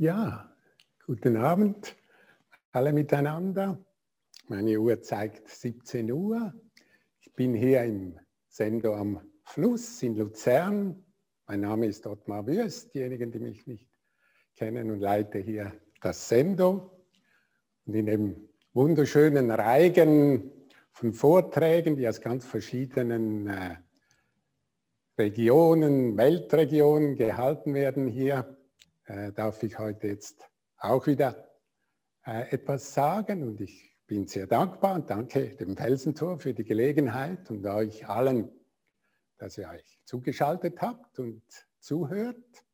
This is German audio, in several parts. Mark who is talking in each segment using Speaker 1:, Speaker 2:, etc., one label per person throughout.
Speaker 1: Ja, guten Abend alle miteinander. Meine Uhr zeigt 17 Uhr. Ich bin hier im Sendo am Fluss in Luzern. Mein Name ist Ottmar Würst, diejenigen, die mich nicht kennen und leite hier das Sendo. Und in dem wunderschönen Reigen von Vorträgen, die aus ganz verschiedenen äh, Regionen, Weltregionen gehalten werden hier, äh, darf ich heute jetzt auch wieder äh, etwas sagen und ich bin sehr dankbar und danke dem Felsentor für die Gelegenheit und euch allen, dass ihr euch zugeschaltet habt und zuhört.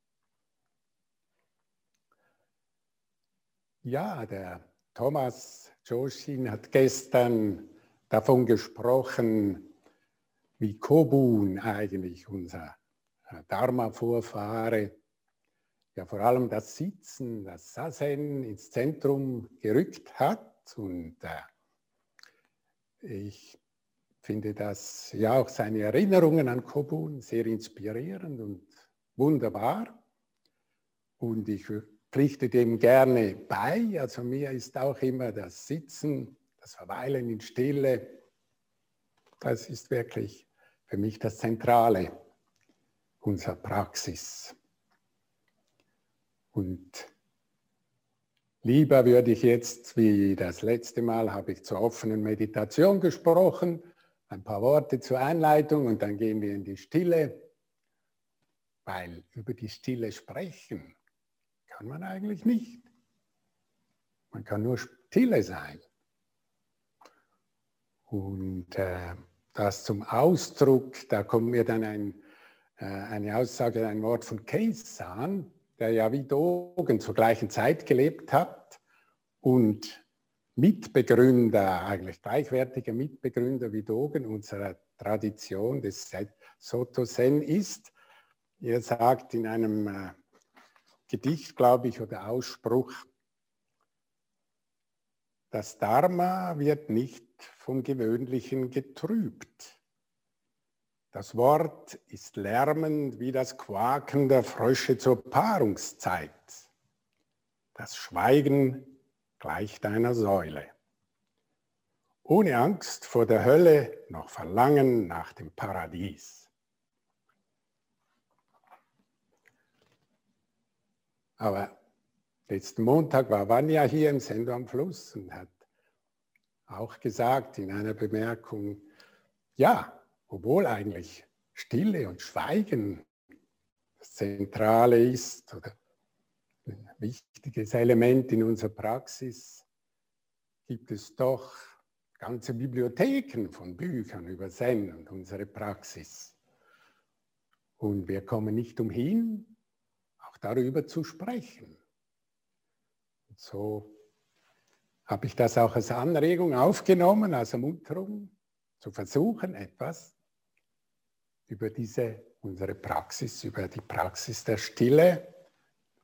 Speaker 1: Ja, der Thomas Joschin hat gestern davon gesprochen, wie Kobun eigentlich unser Dharma-Vorfahre ja vor allem das Sitzen, das Sassen ins Zentrum gerückt hat. Und äh, ich finde das ja auch seine Erinnerungen an Kobun sehr inspirierend und wunderbar. Und ich pflichte dem gerne bei. Also mir ist auch immer das Sitzen, das Verweilen in Stille, das ist wirklich für mich das Zentrale unserer Praxis. Und lieber würde ich jetzt, wie das letzte Mal, habe ich zur offenen Meditation gesprochen, ein paar Worte zur Einleitung und dann gehen wir in die Stille, weil über die Stille sprechen kann man eigentlich nicht. Man kann nur stille sein. Und äh, das zum Ausdruck, da kommt mir dann ein, äh, eine Aussage, ein Wort von Case an, der ja wie Dogen zur gleichen Zeit gelebt hat und Mitbegründer, eigentlich gleichwertiger Mitbegründer wie Dogen unserer Tradition des Soto Zen ist. Er sagt in einem äh, Gedicht, glaube ich, oder Ausspruch, das Dharma wird nicht vom Gewöhnlichen getrübt. Das Wort ist lärmend wie das Quaken der Frösche zur Paarungszeit. Das Schweigen gleicht einer Säule. Ohne Angst vor der Hölle noch Verlangen nach dem Paradies. Aber letzten Montag war Vanya hier im Sendo am Fluss und hat auch gesagt in einer Bemerkung, ja, obwohl eigentlich Stille und Schweigen das Zentrale ist oder ein wichtiges Element in unserer Praxis, gibt es doch ganze Bibliotheken von Büchern über Zen und unsere Praxis. Und wir kommen nicht umhin, auch darüber zu sprechen. Und so habe ich das auch als Anregung aufgenommen, als Ermunterung, zu versuchen, etwas über diese, unsere Praxis, über die Praxis der Stille,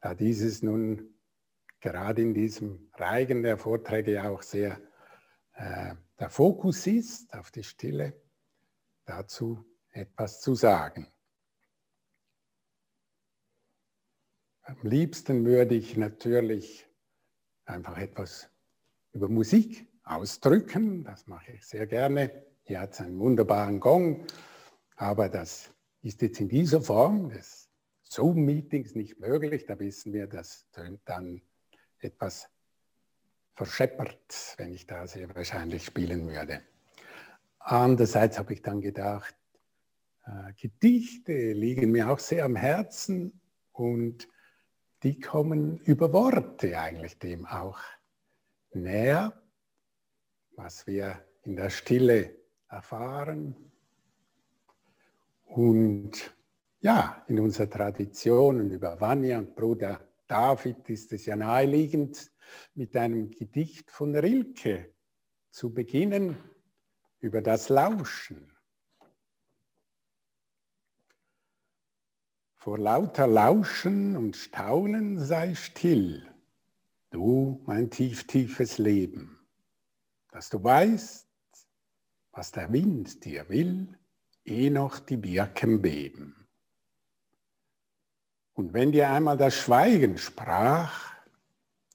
Speaker 1: da dieses nun gerade in diesem Reigen der Vorträge auch sehr äh, der Fokus ist auf die Stille, dazu etwas zu sagen. Am liebsten würde ich natürlich einfach etwas über Musik ausdrücken. Das mache ich sehr gerne. Hier hat es einen wunderbaren Gong. Aber das ist jetzt in dieser Form des Zoom-Meetings nicht möglich. Da wissen wir, das tönt dann etwas verscheppert, wenn ich da sehr wahrscheinlich spielen würde. Andererseits habe ich dann gedacht, äh, Gedichte liegen mir auch sehr am Herzen und die kommen über Worte eigentlich dem auch näher, was wir in der Stille erfahren, und ja, in unserer Tradition und über Vanya und Bruder David ist es ja naheliegend, mit einem Gedicht von Rilke zu beginnen über das Lauschen. Vor lauter Lauschen und Staunen sei still, du mein tief, tiefes Leben, dass du weißt, was der Wind dir will eh noch die Birken beben. Und wenn dir einmal das Schweigen sprach,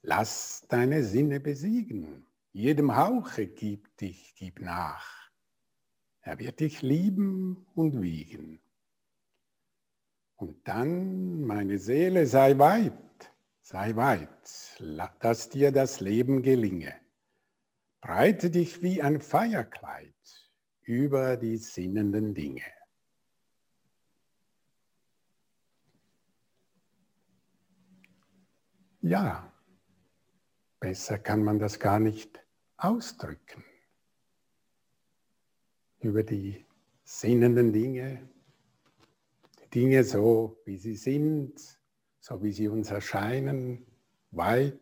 Speaker 1: lass deine Sinne besiegen. Jedem Hauche gib dich, gib nach. Er wird dich lieben und wiegen. Und dann, meine Seele, sei weit, sei weit, dass dir das Leben gelinge. Breite dich wie ein Feierkleid über die sinnenden Dinge. Ja, besser kann man das gar nicht ausdrücken. Über die sinnenden Dinge, die Dinge so, wie sie sind, so wie sie uns erscheinen, weit.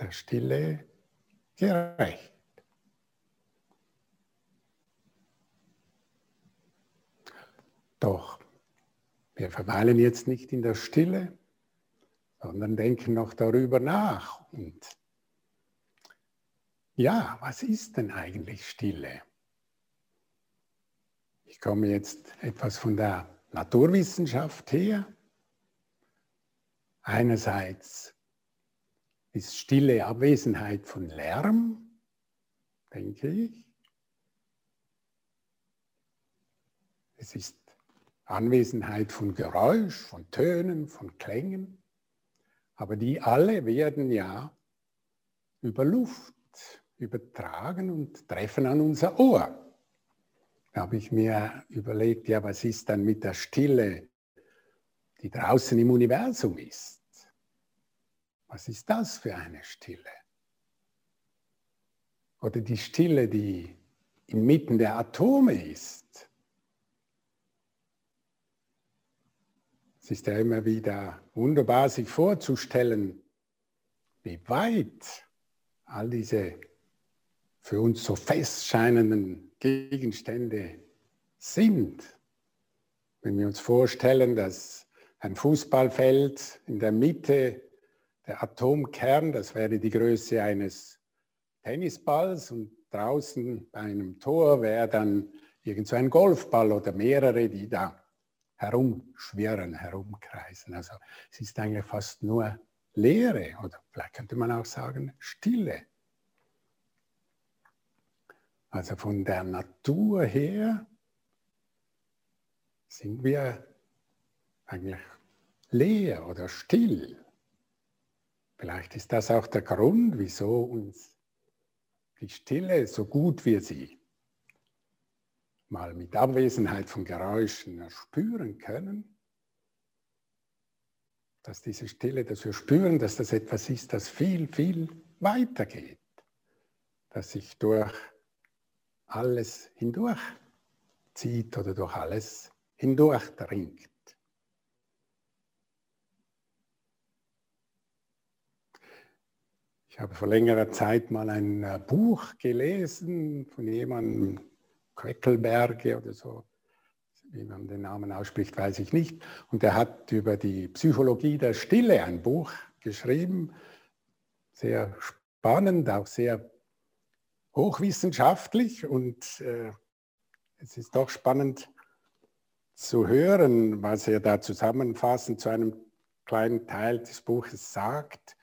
Speaker 1: Der Stille gerecht. Doch wir verweilen jetzt nicht in der Stille, sondern denken noch darüber nach. Und ja, was ist denn eigentlich Stille? Ich komme jetzt etwas von der Naturwissenschaft her. Einerseits ist Stille Abwesenheit von Lärm, denke ich. Es ist Anwesenheit von Geräusch, von Tönen, von Klängen. Aber die alle werden ja über Luft übertragen und treffen an unser Ohr. Da habe ich mir überlegt, ja, was ist dann mit der Stille, die draußen im Universum ist? Was ist das für eine Stille? Oder die Stille, die inmitten der Atome ist? Es ist ja immer wieder wunderbar, sich vorzustellen, wie weit all diese für uns so fest scheinenden Gegenstände sind. Wenn wir uns vorstellen, dass ein Fußballfeld in der Mitte der Atomkern, das wäre die Größe eines Tennisballs und draußen bei einem Tor wäre dann irgend so ein Golfball oder mehrere, die da herumschwirren, herumkreisen. Also es ist eigentlich fast nur Leere oder vielleicht könnte man auch sagen Stille. Also von der Natur her sind wir eigentlich leer oder still. Vielleicht ist das auch der Grund, wieso uns die Stille, so gut wir sie mal mit Abwesenheit von Geräuschen spüren können, dass diese Stille, dass wir spüren, dass das etwas ist, das viel, viel weiter geht, dass sich durch alles hindurch zieht oder durch alles hindurchdringt. Ich habe vor längerer Zeit mal ein äh, Buch gelesen von jemandem, Queckelberge oder so, wie man den Namen ausspricht, weiß ich nicht. Und er hat über die Psychologie der Stille ein Buch geschrieben, sehr spannend, auch sehr hochwissenschaftlich. Und äh, es ist doch spannend zu hören, was er da zusammenfassend zu einem kleinen Teil des Buches sagt.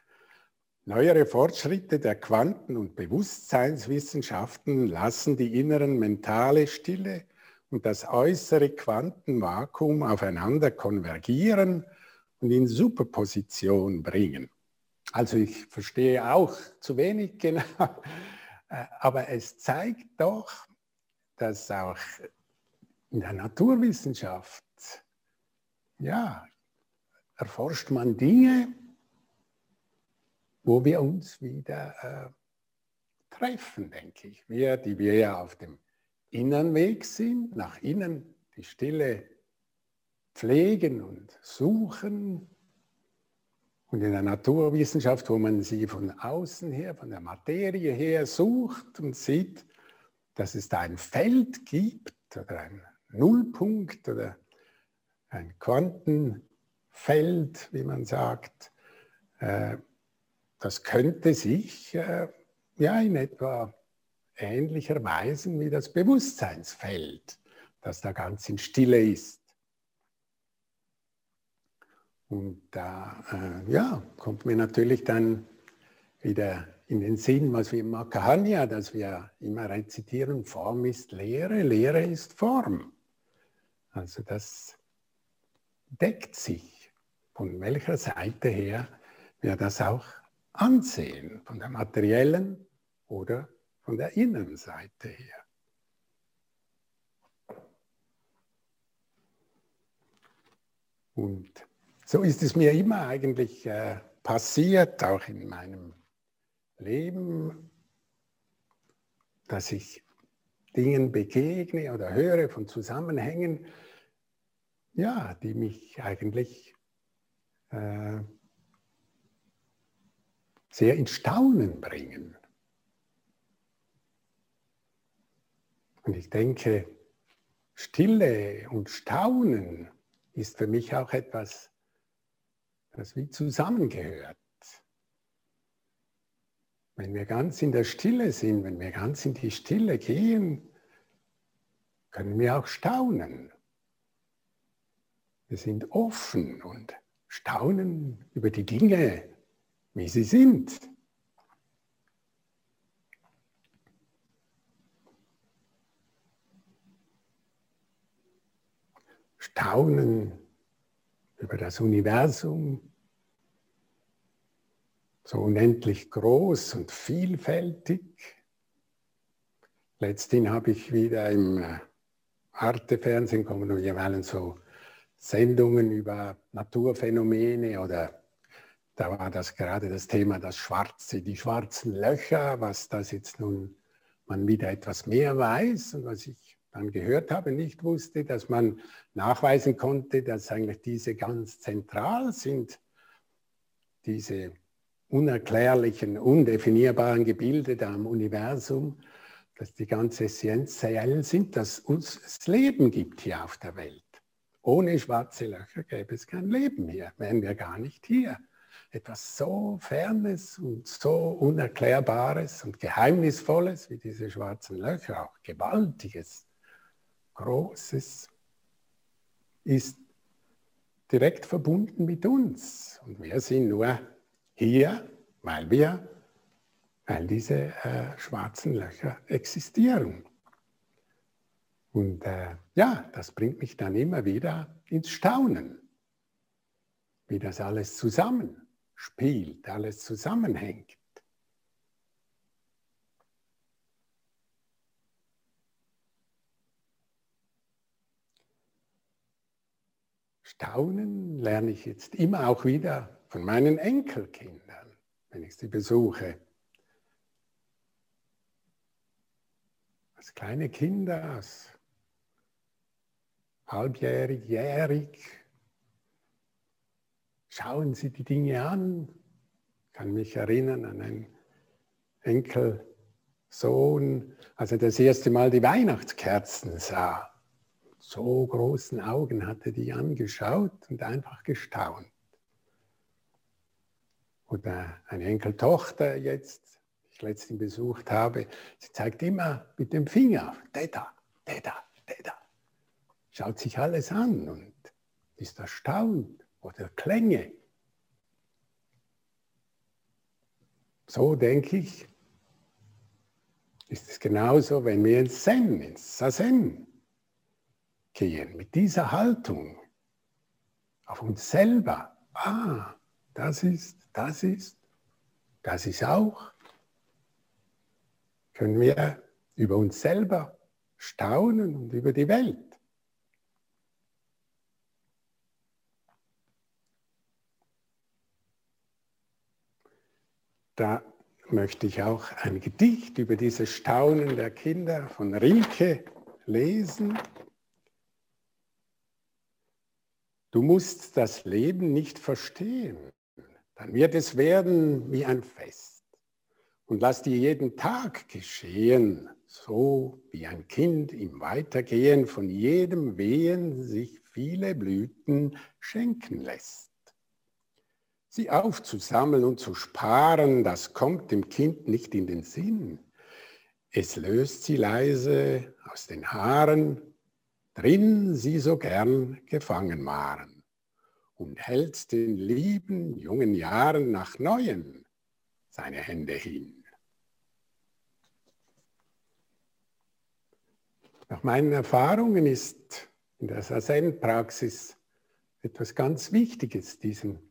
Speaker 1: Neuere Fortschritte der Quanten- und Bewusstseinswissenschaften lassen die inneren mentale Stille und das äußere Quantenvakuum aufeinander konvergieren und in Superposition bringen. Also ich verstehe auch zu wenig genau, äh, aber es zeigt doch, dass auch in der Naturwissenschaft, ja, erforscht man Dinge, wo wir uns wieder äh, treffen, denke ich. Wir, die wir ja auf dem inneren Weg sind, nach innen die Stille pflegen und suchen. Und in der Naturwissenschaft, wo man sie von außen her, von der Materie her sucht und sieht, dass es da ein Feld gibt oder ein Nullpunkt oder ein Quantenfeld, wie man sagt, äh, das könnte sich äh, ja in etwa ähnlicherweise wie das Bewusstseinsfeld, das da ganz in Stille ist. Und da äh, ja, kommt mir natürlich dann wieder in den Sinn, was wir im Makahanya, dass wir immer rezitieren, Form ist Lehre, Lehre ist Form. Also das deckt sich, von welcher Seite her wir das auch ansehen, von der materiellen oder von der Innenseite her. Und so ist es mir immer eigentlich äh, passiert, auch in meinem Leben, dass ich Dingen begegne oder höre von Zusammenhängen, ja, die mich eigentlich äh, sehr in Staunen bringen. Und ich denke, Stille und Staunen ist für mich auch etwas, das wie zusammengehört. Wenn wir ganz in der Stille sind, wenn wir ganz in die Stille gehen, können wir auch staunen. Wir sind offen und staunen über die Dinge, wie sie sind. Staunen über das Universum, so unendlich groß und vielfältig. Letzthin habe ich wieder im äh, Arte-Fernsehen kommen jeweils so Sendungen über Naturphänomene oder da war das gerade das Thema das Schwarze, die schwarzen Löcher, was das jetzt nun man wieder etwas mehr weiß und was ich dann gehört habe, nicht wusste, dass man nachweisen konnte, dass eigentlich diese ganz zentral sind, diese unerklärlichen, undefinierbaren Gebilde da im Universum, dass die ganz essentiell sind, dass uns das Leben gibt hier auf der Welt. Ohne schwarze Löcher gäbe es kein Leben hier, wären wir gar nicht hier. Etwas so Fernes und so Unerklärbares und Geheimnisvolles wie diese schwarzen Löcher, auch Gewaltiges, Großes, ist direkt verbunden mit uns. Und wir sind nur hier, weil wir, weil diese äh, schwarzen Löcher existieren. Und äh, ja, das bringt mich dann immer wieder ins Staunen, wie das alles zusammenspielt, alles zusammenhängt. Staunen lerne ich jetzt immer auch wieder von meinen Enkelkindern, wenn ich sie besuche. Als kleine Kinder, als halbjährig, jährig, schauen sie die Dinge an. Ich kann mich erinnern an einen Enkelsohn, als er das erste Mal die Weihnachtskerzen sah. So großen Augen hatte die angeschaut und einfach gestaunt oder eine Enkeltochter jetzt, die ich letztens besucht habe, sie zeigt immer mit dem Finger, Deda, Deda, Deda. Schaut sich alles an und ist erstaunt oder Klänge. So denke ich, ist es genauso, wenn wir ins Zen, ins Sazen gehen, mit dieser Haltung auf uns selber. Ah, das ist das ist, das ist auch, können wir über uns selber staunen und über die Welt. Da möchte ich auch ein Gedicht über dieses Staunen der Kinder von Rilke lesen. Du musst das Leben nicht verstehen dann wird es werden wie ein Fest. Und lass dir jeden Tag geschehen, so wie ein Kind im Weitergehen von jedem Wehen sich viele Blüten schenken lässt. Sie aufzusammeln und zu sparen, das kommt dem Kind nicht in den Sinn. es löst sie leise aus den Haaren, drin sie so gern gefangen waren, und hält den lieben jungen Jahren nach neuen seine Hände hin. Nach meinen Erfahrungen ist in der Sazen-Praxis etwas ganz Wichtiges, diesen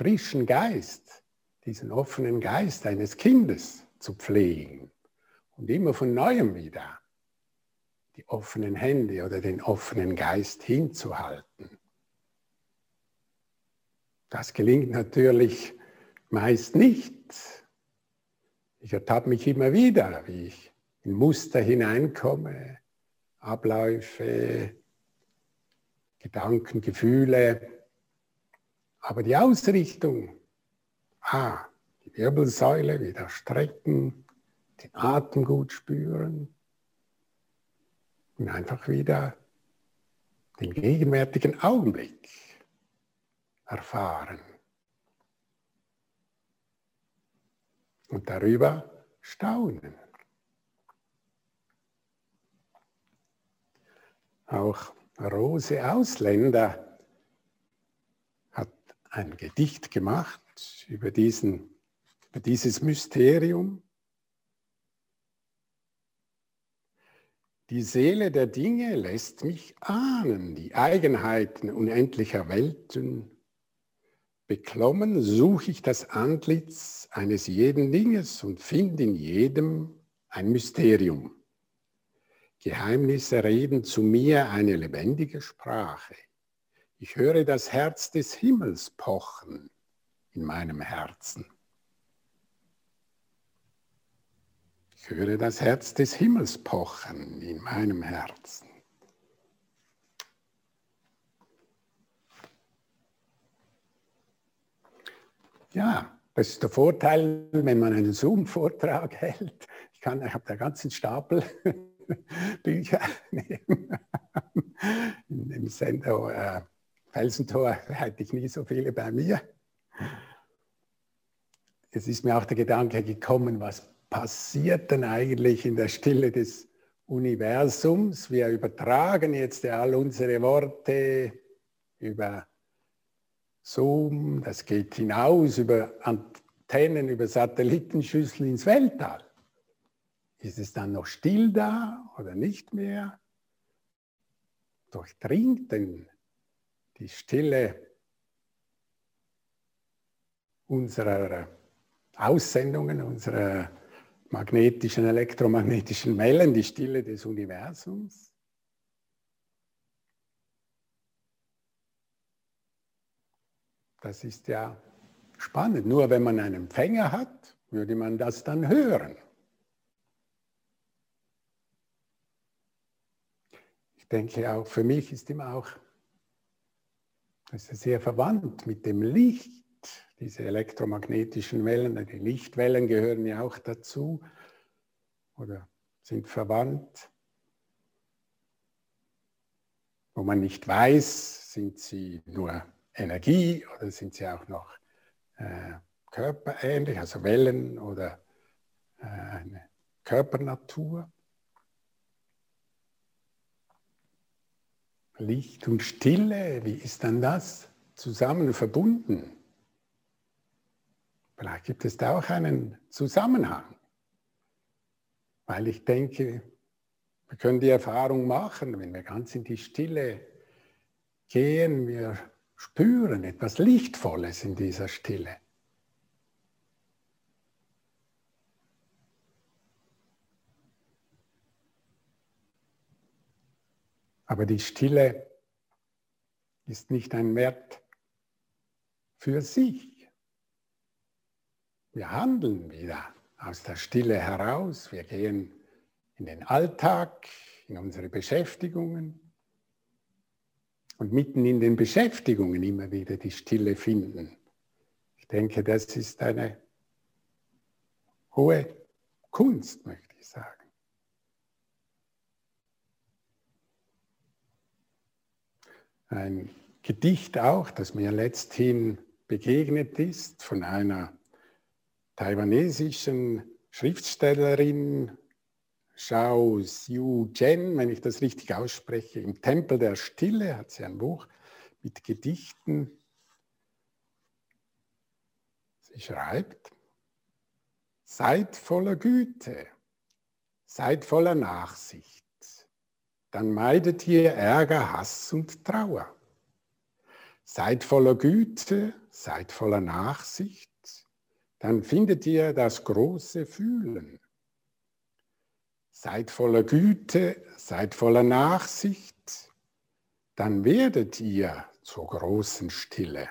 Speaker 1: frischen Geist, diesen offenen Geist eines Kindes zu pflegen und immer von neuem wieder die offenen Hände oder den offenen Geist hinzuhalten. Das gelingt natürlich meist nicht. Ich ertappe mich immer wieder, wie ich in Muster hineinkomme, Abläufe, Gedanken, Gefühle. Aber die Ausrichtung, ah, die Wirbelsäule wieder strecken, den Atem gut spüren und einfach wieder den gegenwärtigen Augenblick erfahren. Und darüber staunen. Auch Rose Ausländer ein Gedicht gemacht über, diesen, über dieses Mysterium. Die Seele der Dinge lässt mich ahnen, die Eigenheiten unendlicher Welten. Beklommen suche ich das Antlitz eines jeden Dinges und finde in jedem ein Mysterium. Geheimnisse reden zu mir eine lebendige Sprache. Ich höre das Herz des Himmels pochen in meinem Herzen. Ich höre das Herz des Himmels pochen in meinem Herzen. Ja, das ist der Vorteil, wenn man einen Zoom-Vortrag hält. Ich, kann, ich habe da ganzen Stapel Bücher nehmen. Im Sender äh, Felsentor hatte ich nie so viele bei mir. Es ist mir auch der Gedanke gekommen, was passiert denn eigentlich in der Stille des Universums? Wir übertragen jetzt all unsere Worte über Zoom, das geht hinaus über Antennen, über Satellitenschüssel ins Weltall. Ist es dann noch still da oder nicht mehr? Durchdringt denn die Stille unserer Aussendungen, unserer magnetischen, elektromagnetischen Wellen, die Stille des Universums? Das ist ja spannend. Nur wenn man einen Empfänger hat, würde man das dann hören. denke auch, für mich ist immer auch, das ist sehr verwandt mit dem Licht, diese elektromagnetischen Wellen, die Lichtwellen gehören ja auch dazu oder sind verwandt. Wo man nicht weiß, sind sie nur Energie oder sind sie auch noch äh, körperähnlich, also Wellen oder äh, eine Körpernatur. Licht und Stille, wie ist dann das zusammen verbunden? Vielleicht gibt es da auch einen Zusammenhang, weil ich denke, wir können die Erfahrung machen, wenn wir ganz in die Stille gehen, wir spüren etwas Lichtvolles in dieser Stille. Aber die Stille ist nicht ein Wert für sich. Wir handeln wieder aus der Stille heraus. Wir gehen in den Alltag, in unsere Beschäftigungen und mitten in den Beschäftigungen immer wieder die Stille finden. Ich denke, das ist eine hohe Kunst, möchte ich sagen. Ein Gedicht auch, das mir letzthin begegnet ist von einer taiwanesischen Schriftstellerin Shao Xiu Zhen, wenn ich das richtig ausspreche, im Tempel der Stille hat sie ein Buch mit Gedichten. Sie schreibt, seid voller Güte, seid voller Nachsicht, dann meidet ihr Ärger, Hass und Trauer. Seid voller Güte, seid voller Nachsicht, dann findet ihr das große Fühlen. Seid voller Güte, seid voller Nachsicht, dann werdet ihr zur großen Stille.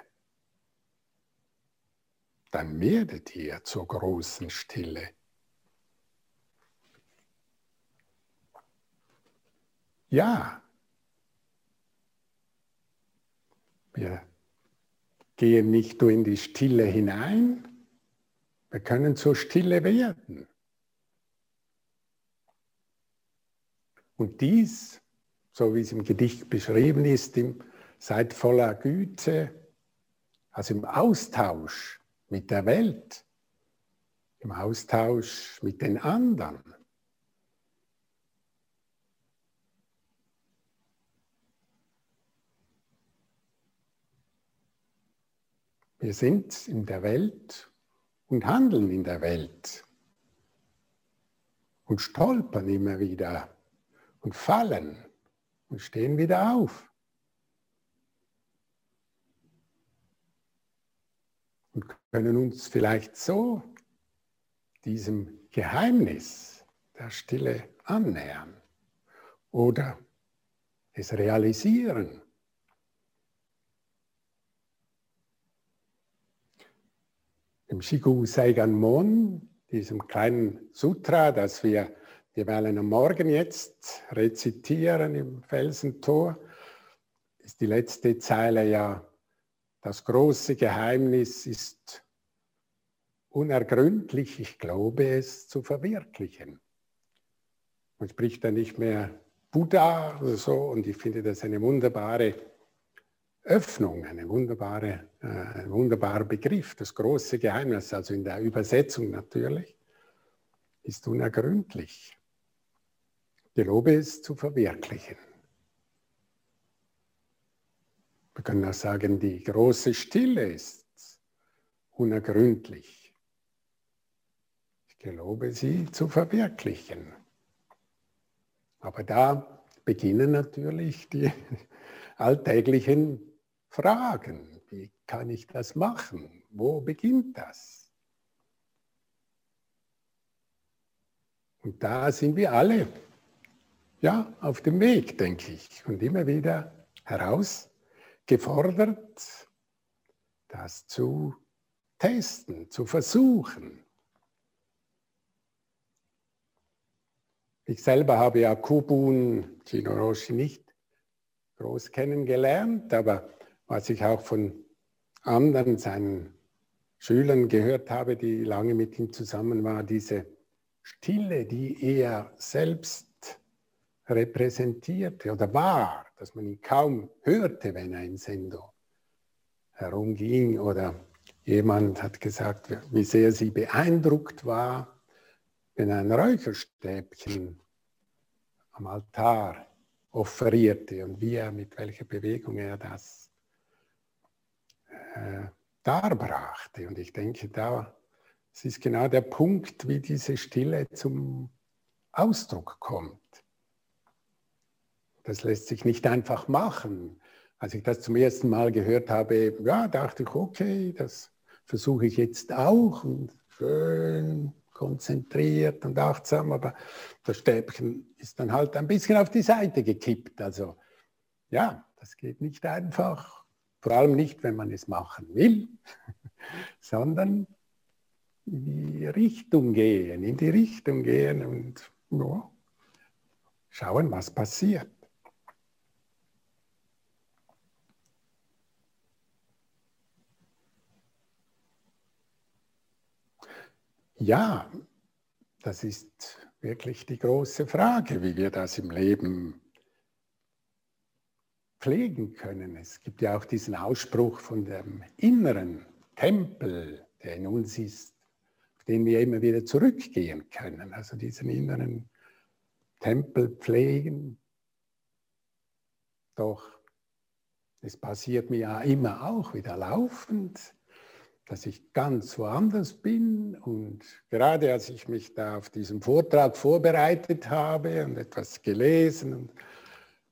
Speaker 1: Dann werdet ihr zur großen Stille. Ja, wir gehen nicht nur in die Stille hinein, wir können zur Stille werden. Und dies, so wie es im Gedicht beschrieben ist, im Seid voller Güte, also im Austausch mit der Welt, im Austausch mit den anderen. Wir sind in der Welt und handeln in der Welt und stolpern immer wieder und fallen und stehen wieder auf. Und können uns vielleicht so diesem Geheimnis der Stille annähern oder es realisieren. Im Shigu Saigan Mon, diesem kleinen Sutra, das wir werden am Morgen jetzt rezitieren im Felsentor. Ist die letzte Zeile ja, das große Geheimnis ist unergründlich, ich glaube es zu verwirklichen. Man spricht da nicht mehr Buddha oder so und ich finde das eine wunderbare Öffnung, eine wunderbare, äh, ein wunderbarer Begriff. Das große Geheimnis, also in der Übersetzung natürlich, ist unergründlich. Gelobe es zu verwirklichen. Wir können auch sagen, die große Stille ist unergründlich. Ich gelobe sie zu verwirklichen. Aber da beginnen natürlich die alltäglichen Fragen. Wie kann ich das machen? Wo beginnt das? Und da sind wir alle ja, auf dem Weg, denke ich, und immer wieder herausgefordert, das zu testen, zu versuchen. Ich selber habe ja Kubun Chinoroshi nicht groß kennengelernt, aber was ich auch von anderen, seinen Schülern gehört habe, die lange mit ihm zusammen waren, diese Stille, die er selbst repräsentierte oder war, dass man ihn kaum hörte, wenn er im Sendo herumging oder jemand hat gesagt, wie sehr sie beeindruckt war, wenn ein Räucherstäbchen am Altar offerierte und wie er, mit welcher Bewegung er das äh, darbrachte. Und ich denke, da es ist genau der Punkt, wie diese Stille zum Ausdruck kommt. Das lässt sich nicht einfach machen. Als ich das zum ersten Mal gehört habe, ja, dachte ich, okay, das versuche ich jetzt auch und schön konzentriert und achtsam, aber das Stäbchen ist dann halt ein bisschen auf die Seite gekippt. Also ja, das geht nicht einfach, vor allem nicht, wenn man es machen will, sondern in die Richtung gehen, in die Richtung gehen und ja, schauen, was passiert. Ja, das ist wirklich die große Frage, wie wir das im Leben pflegen können. Es gibt ja auch diesen Ausspruch von dem inneren Tempel, der in uns ist, auf den wir immer wieder zurückgehen können. Also diesen inneren Tempel pflegen. Doch es passiert mir ja immer auch wieder laufend, dass ich ganz woanders bin. Und gerade als ich mich da auf diesen Vortrag vorbereitet habe und etwas gelesen und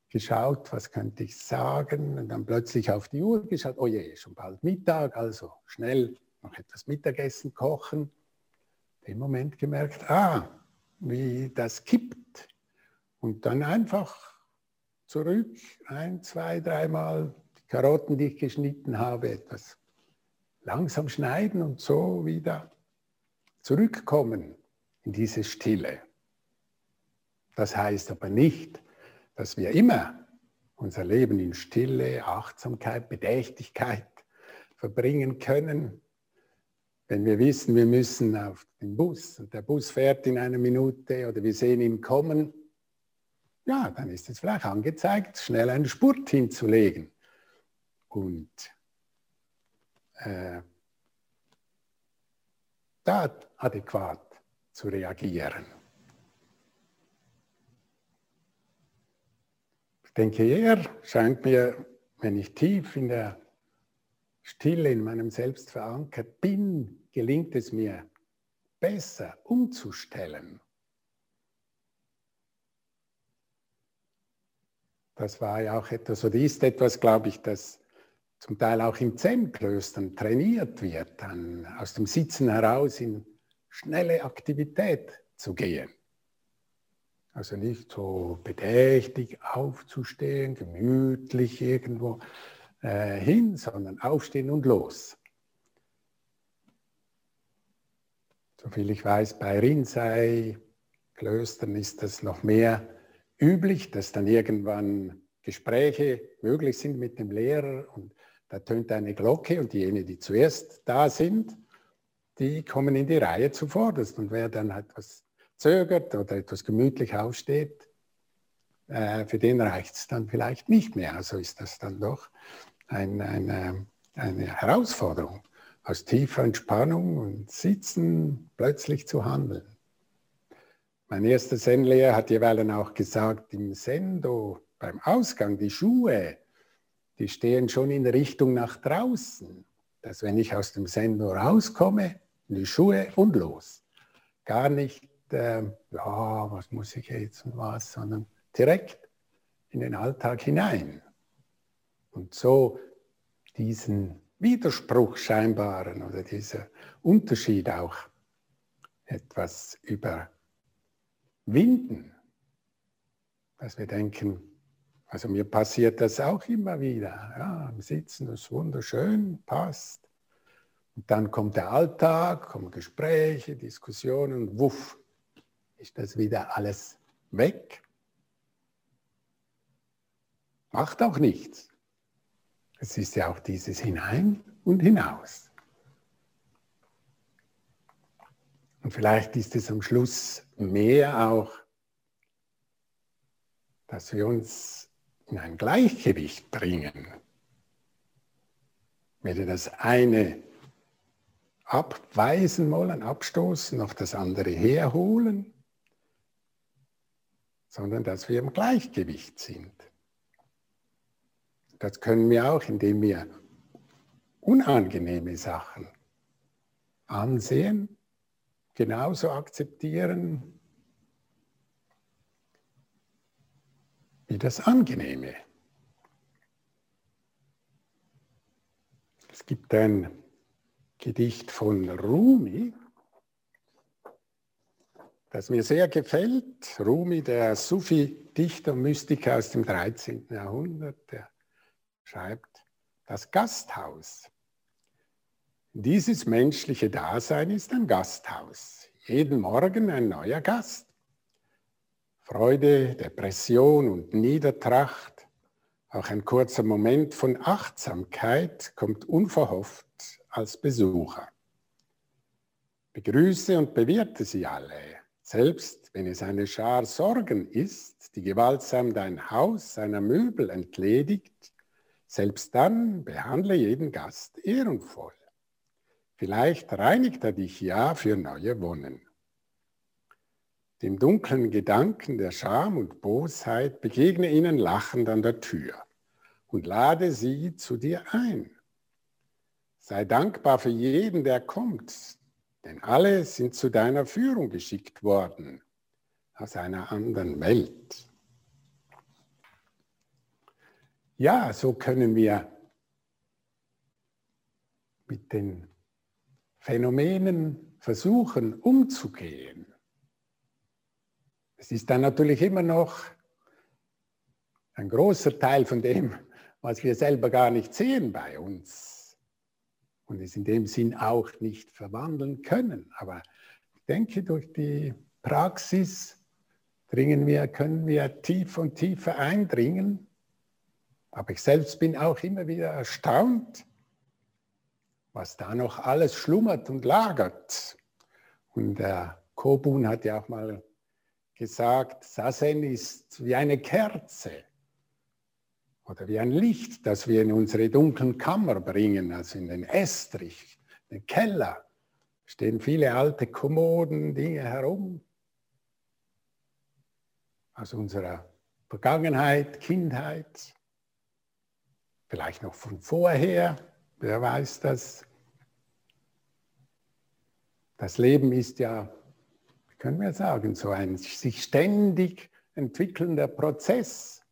Speaker 1: geschaut, was könnte ich sagen, und dann plötzlich auf die Uhr geschaut, oh je, schon bald Mittag, also schnell noch etwas Mittagessen kochen. Im Moment gemerkt, ah, wie das kippt. Und dann einfach zurück, ein, zwei, dreimal die Karotten, die ich geschnitten habe, etwas langsam schneiden und so wieder zurückkommen in diese Stille. Das heißt aber nicht, dass wir immer unser Leben in Stille, Achtsamkeit, Bedächtigkeit verbringen können. Wenn wir wissen, wir müssen auf den Bus und der Bus fährt in einer Minute oder wir sehen ihn kommen, ja, dann ist es vielleicht angezeigt, schnell einen Spurt hinzulegen und äh, da adäquat zu reagieren. Denke, eher scheint mir, wenn ich tief in der Stille in meinem Selbst verankert bin, gelingt es mir besser umzustellen Das war ja auch etwas oder ist etwas, glaube ich, das zum Teil auch in Zen-Klöstern trainiert wird, dann aus dem Sitzen heraus in schnelle Aktivität zu gehen. Also nicht so bedächtig aufzustehen, gemütlich irgendwo äh, hin, sondern aufstehen und los. Soviel ich weiß, bei Rinzai-Klöstern ist das noch mehr üblich, dass dann irgendwann Gespräche möglich sind mit dem Lehrer und da tönt eine Glocke und diejenigen, die zuerst da sind, die kommen in die Reihe zuvorderst. Und wer dann etwas zögert oder etwas gemütlich aufsteht, äh, für den reicht es dann vielleicht nicht mehr. Also ist das dann doch ein, eine, eine Herausforderung, aus tiefer Entspannung und Sitzen plötzlich zu handeln. Mein erster Zen-Lehrer hat jeweils auch gesagt, im Sendo, beim Ausgang, die Schuhe, die stehen schon in Richtung nach draußen. Dass wenn ich aus dem Sendo rauskomme, die Schuhe und los. Gar nicht, äh, ja, was muss ich jetzt und was, sondern direkt in den Alltag hinein. Und so diesen Widerspruch scheinbaren oder dieser Unterschied auch etwas über winden, dass wir denken, also mir passiert das auch immer wieder. Ja, im Sitzen ist wunderschön, passt. Und dann kommt der Alltag, kommen Gespräche, Diskussionen wuff, ist das wieder alles weg. Macht auch nichts. Es ist ja auch dieses Hinein und Hinaus. Und vielleicht ist es am Schluss mehr auch, dass wir uns in ein Gleichgewicht bringen. Weder das eine abweisen wollen, abstoßen, noch das andere herholen, sondern dass wir im Gleichgewicht sind. Das können wir auch, indem wir unangenehme Sachen ansehen genauso akzeptieren wie das Angenehme. Es gibt ein Gedicht von Rumi, das mir sehr gefällt. Rumi, der Sufi-Dichter und Mystiker aus dem 13. Jahrhundert, der schreibt, das Gasthaus dieses menschliche Dasein ist ein Gasthaus. Jeden Morgen ein neuer Gast. Freude, Depression und Niedertracht, auch ein kurzer Moment von Achtsamkeit kommt unverhofft als Besucher. Begrüße und bewirte sie alle, selbst wenn es eine Schar Sorgen ist, die gewaltsam dein Haus seiner Möbel entledigt, selbst dann behandle jeden Gast ehrenvoll. Vielleicht reinigt er dich ja für neue Wonnen. Dem dunklen Gedanken der Scham und Bosheit begegne ihnen lachend an der Tür und lade sie zu dir ein. Sei dankbar für jeden, der kommt, denn alle sind zu deiner Führung geschickt worden aus einer anderen Welt. Ja, so können wir mit den Phänomenen versuchen umzugehen. Es ist dann natürlich immer noch ein großer Teil von dem, was wir selber gar nicht sehen bei uns und es in dem Sinn auch nicht verwandeln können. Aber ich denke, durch die Praxis dringen wir, können wir tief und tiefer eindringen. Aber ich selbst bin auch immer wieder erstaunt, was da noch alles schlummert und lagert. Und der Kobun hat ja auch mal gesagt, Sasen ist wie eine Kerze oder wie ein Licht, das wir in unsere dunklen Kammer bringen, also in den Estrich, den Keller. Stehen viele alte Kommoden, Dinge herum aus unserer Vergangenheit, Kindheit, vielleicht noch von vorher, wer weiß das. Das Leben ist ja, können wir sagen, so ein sich ständig entwickelnder Prozess,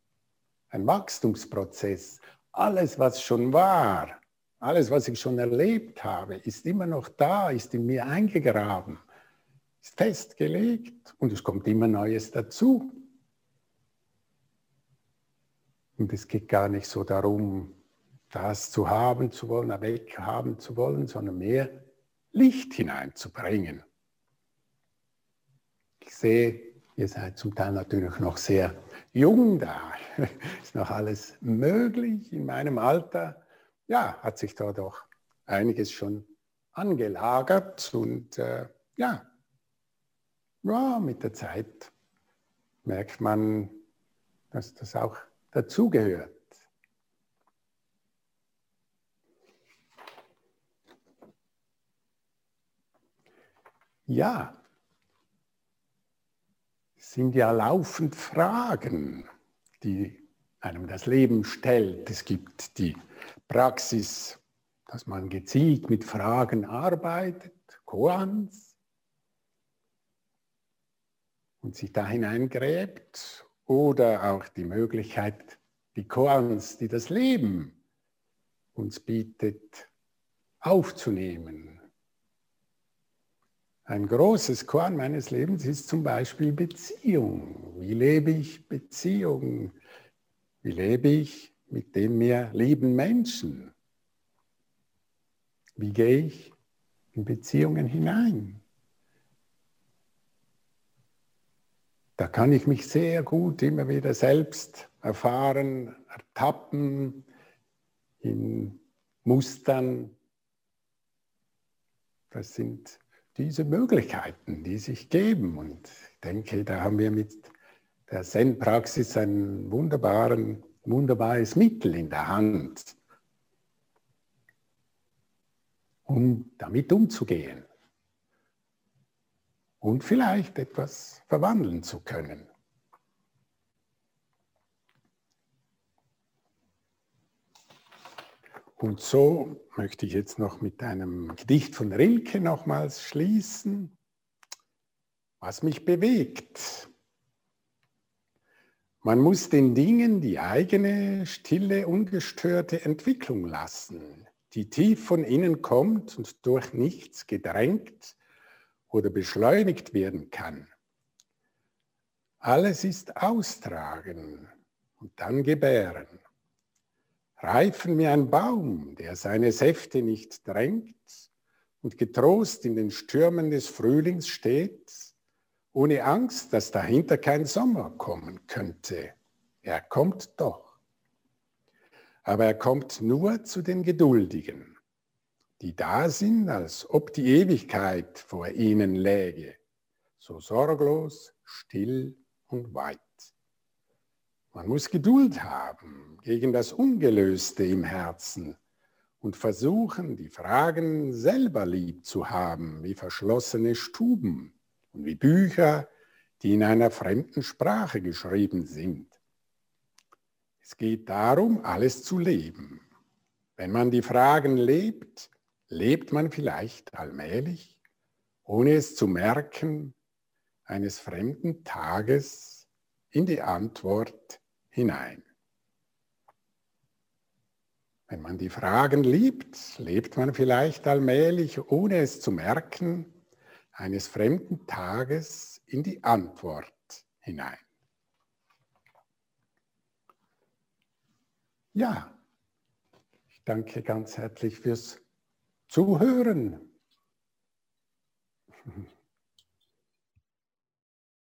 Speaker 1: ein Wachstumsprozess. Alles, was schon war, alles, was ich schon erlebt habe, ist immer noch da, ist in mir eingegraben, ist festgelegt und es kommt immer Neues dazu. Und es geht gar nicht so darum, das zu haben zu wollen, weghaben zu wollen, sondern mehr Licht hineinzubringen. Ich sehe, ihr seid zum Teil natürlich noch sehr jung da. Ist noch alles möglich in meinem Alter. Ja, hat sich da doch einiges schon angelagert und äh, ja, ja, mit der Zeit merkt man, dass das auch dazugehört. Ja, sind ja laufend Fragen, die einem das Leben stellt. Es gibt die Praxis, dass man gezielt mit Fragen arbeitet, Koans, und sich da hineingräbt, oder auch die Möglichkeit, die Koans, die das Leben uns bietet, aufzunehmen, ein großes Korn meines Lebens ist zum Beispiel Beziehung. Wie lebe ich Beziehung? Wie lebe ich mit dem mir lieben Menschen? Wie gehe ich in Beziehungen hinein? Da kann ich mich sehr gut immer wieder selbst erfahren, ertappen in Mustern. Das sind diese Möglichkeiten, die sich geben. Und ich denke, da haben wir mit der Zen-Praxis ein wunderbares Mittel in der Hand, um damit umzugehen und vielleicht etwas verwandeln zu können. Und so möchte ich jetzt noch mit einem Gedicht von Rilke nochmals schließen, was mich bewegt. Man muss den Dingen die eigene, stille, ungestörte Entwicklung lassen, die tief von innen kommt und durch nichts gedrängt oder beschleunigt werden kann. Alles ist austragen und dann gebären reifen wie ein Baum, der seine Säfte nicht drängt und getrost in den Stürmen des Frühlings steht, ohne Angst, dass dahinter kein Sommer kommen könnte. Er kommt doch. Aber er kommt nur zu den Geduldigen, die da sind, als ob die Ewigkeit vor ihnen läge, so sorglos, still und weit. Man muss Geduld haben gegen das Ungelöste im Herzen und versuchen, die Fragen selber lieb zu haben, wie verschlossene Stuben und wie Bücher, die in einer fremden Sprache geschrieben sind. Es geht darum, alles zu leben. Wenn man die Fragen lebt, lebt man vielleicht allmählich, ohne es zu merken, eines fremden Tages in die Antwort hinein. Wenn man die Fragen liebt, lebt man vielleicht allmählich, ohne es zu merken, eines fremden Tages in die Antwort hinein. Ja, ich danke ganz herzlich fürs Zuhören.